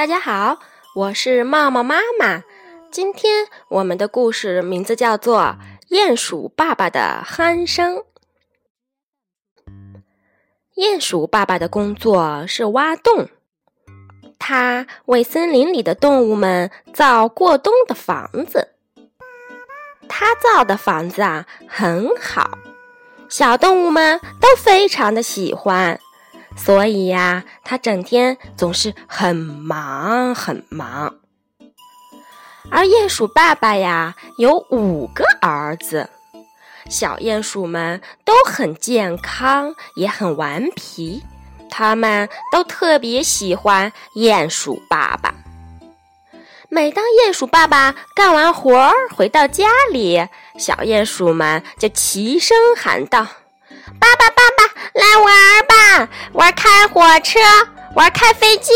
大家好，我是茂茂妈妈。今天我们的故事名字叫做《鼹鼠爸爸的鼾声》。鼹鼠爸爸的工作是挖洞，他为森林里的动物们造过冬的房子。他造的房子啊很好，小动物们都非常的喜欢。所以呀，他整天总是很忙很忙。而鼹鼠爸爸呀，有五个儿子，小鼹鼠们都很健康，也很顽皮，他们都特别喜欢鼹鼠爸爸。每当鼹鼠爸爸干完活儿回到家里，小鼹鼠们就齐声喊道：“爸爸，爸爸！”来玩吧，玩开火车，玩开飞机。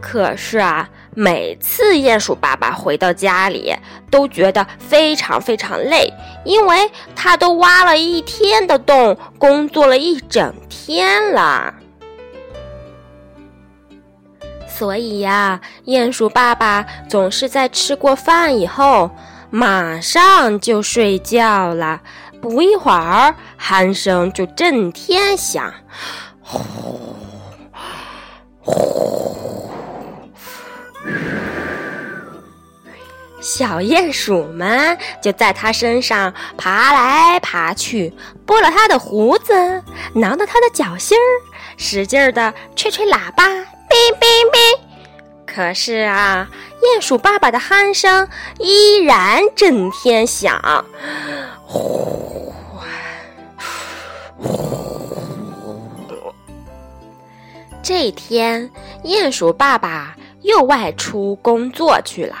可是啊，每次鼹鼠爸爸回到家里，都觉得非常非常累，因为他都挖了一天的洞，工作了一整天了。所以呀，鼹鼠爸爸总是在吃过饭以后，马上就睡觉了。不一会儿，鼾声就震天响，呼呼，小鼹鼠们就在它身上爬来爬去，拨了它的胡子，挠挠它的脚心儿，使劲儿的吹吹喇叭，哔哔哔。可是啊，鼹鼠爸爸的鼾声依然震天响，呼。这天，鼹鼠爸爸又外出工作去了。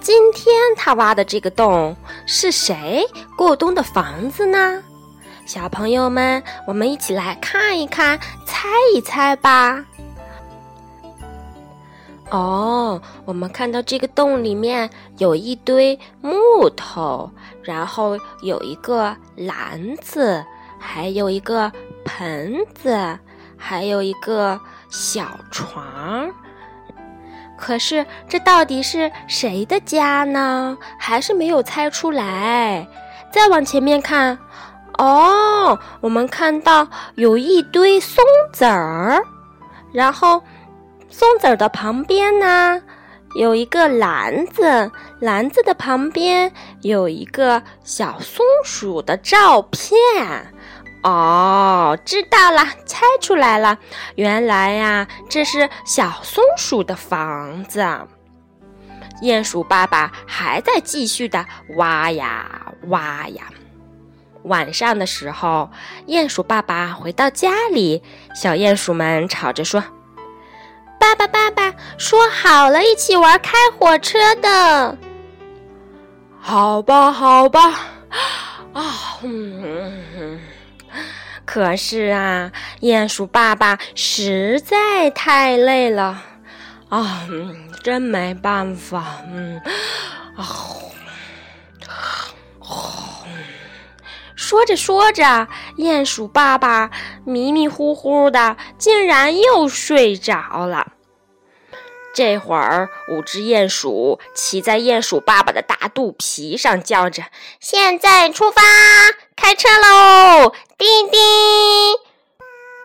今天他挖的这个洞是谁过冬的房子呢？小朋友们，我们一起来看一看，猜一猜吧。哦，我们看到这个洞里面有一堆木头，然后有一个篮子，还有一个盆子。还有一个小床，可是这到底是谁的家呢？还是没有猜出来。再往前面看，哦，我们看到有一堆松子儿，然后松子儿的旁边呢有一个篮子，篮子的旁边有一个小松鼠的照片。哦，知道了，猜出来了，原来呀，这是小松鼠的房子。鼹鼠爸爸还在继续的挖呀挖呀。晚上的时候，鼹鼠爸爸回到家里，小鼹鼠们吵着说：“爸爸，爸爸，说好了一起玩开火车的。”好吧，好吧，啊，嗯。可是啊，鼹鼠爸爸实在太累了，啊，真没办法，嗯，啊，说着说着，鼹鼠爸爸迷迷糊糊的，竟然又睡着了。这会儿，五只鼹鼠骑在鼹鼠爸爸的大肚皮上，叫着：“现在出发，开车喽！”叮叮。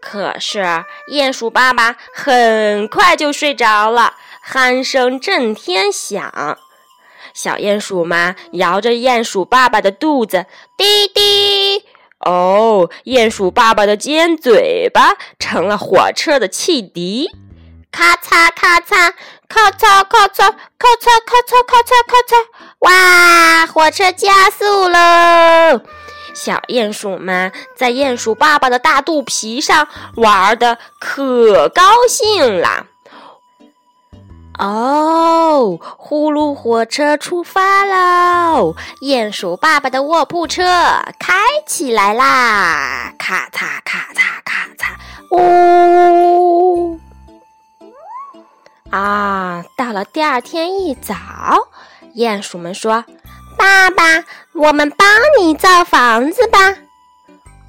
可是，鼹鼠爸爸很快就睡着了，鼾声震天响。小鼹鼠们摇着鼹鼠爸爸的肚子，滴滴。哦，鼹鼠爸爸的尖嘴巴成了火车的汽笛。咔嚓咔嚓，咔嚓咔嚓，咔嚓咔嚓咔嚓咔嚓！哇，火车加速喽！小鼹鼠们在鼹鼠爸爸的大肚皮上玩的可高兴了。哦，呼噜火车出发喽！鼹鼠爸爸的卧铺车开起来啦！咔嚓咔嚓咔嚓，呜！啊，到了第二天一早，鼹鼠们说：“爸爸，我们帮你造房子吧。”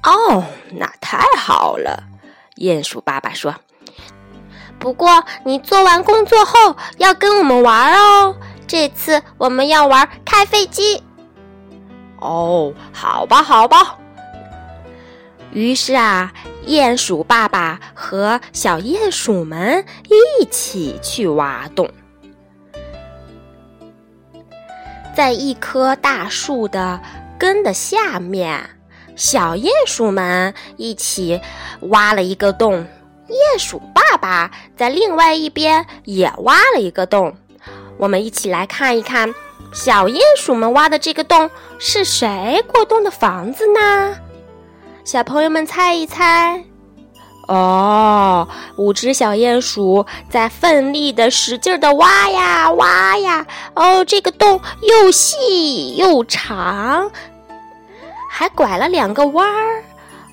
哦，那太好了，鼹鼠爸爸说：“不过你做完工作后要跟我们玩哦。这次我们要玩开飞机。哦，好吧，好吧。于是啊，鼹鼠爸爸和小鼹鼠们一起去挖洞，在一棵大树的根的下面，小鼹鼠们一起挖了一个洞。鼹鼠爸爸在另外一边也挖了一个洞。我们一起来看一看，小鼹鼠们挖的这个洞是谁过冬的房子呢？小朋友们猜一猜，哦，五只小鼹鼠在奋力的、使劲的挖呀挖呀，哦，这个洞又细又长，还拐了两个弯儿，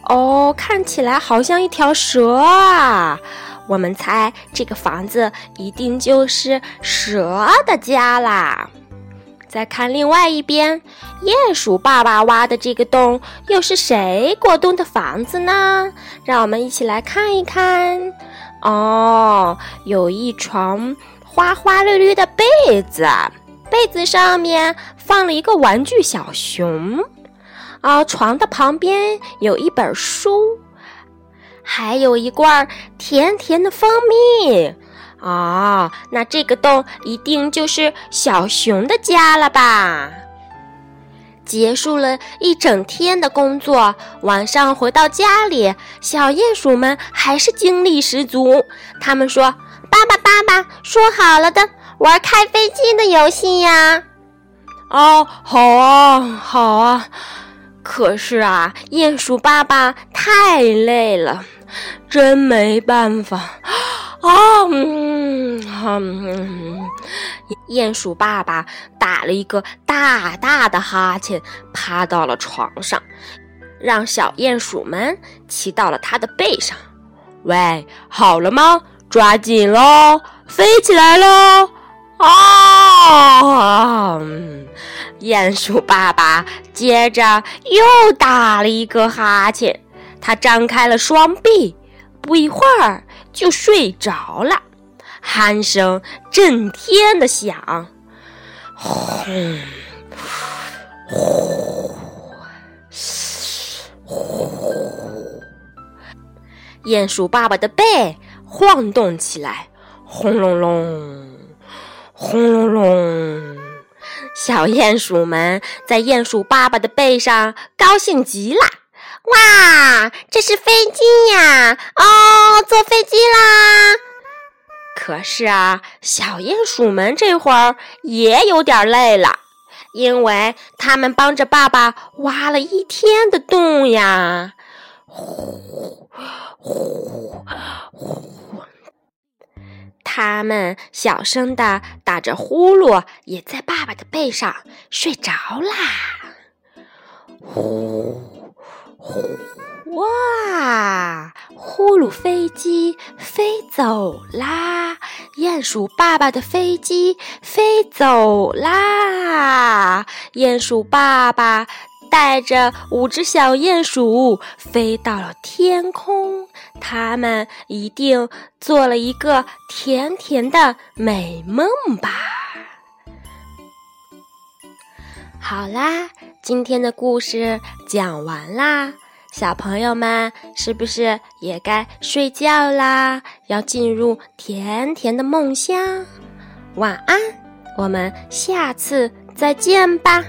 哦，看起来好像一条蛇啊！我们猜这个房子一定就是蛇的家啦。再看另外一边，鼹鼠爸爸挖的这个洞又是谁过冬的房子呢？让我们一起来看一看。哦，有一床花花绿绿的被子，被子上面放了一个玩具小熊。啊，床的旁边有一本书，还有一罐甜甜的蜂蜜。啊，那这个洞一定就是小熊的家了吧？结束了一整天的工作，晚上回到家里，小鼹鼠们还是精力十足。他们说：“爸爸，爸爸，说好了的，玩开飞机的游戏呀！”哦，好啊，好啊。可是啊，鼹鼠爸爸太累了，真没办法。啊，嗯，鼹鼠爸爸打了一个大大的哈欠，趴到了床上，让小鼹鼠们骑到了他的背上。喂，好了吗？抓紧喽，飞起来喽！啊，鼹鼠爸爸接着又打了一个哈欠，他张开了双臂，不一会儿。就睡着了，鼾声震天的响，呼呼呼，鼹鼠爸爸的背晃动起来，轰隆隆，轰隆隆，小鼹鼠们在鼹鼠爸爸的背上高兴极了。哇，这是飞机呀！哦，坐飞机啦！可是啊，小鼹鼠们这会儿也有点累了，因为他们帮着爸爸挖了一天的洞呀。呼呼呼！他们小声的打着呼噜，也在爸爸的背上睡着啦。呼。呼哇！呼噜飞机飞走啦！鼹鼠爸爸的飞机飞走啦！鼹鼠爸爸带着五只小鼹鼠飞到了天空，他们一定做了一个甜甜的美梦吧。好啦。今天的故事讲完啦，小朋友们是不是也该睡觉啦？要进入甜甜的梦乡。晚安，我们下次再见吧。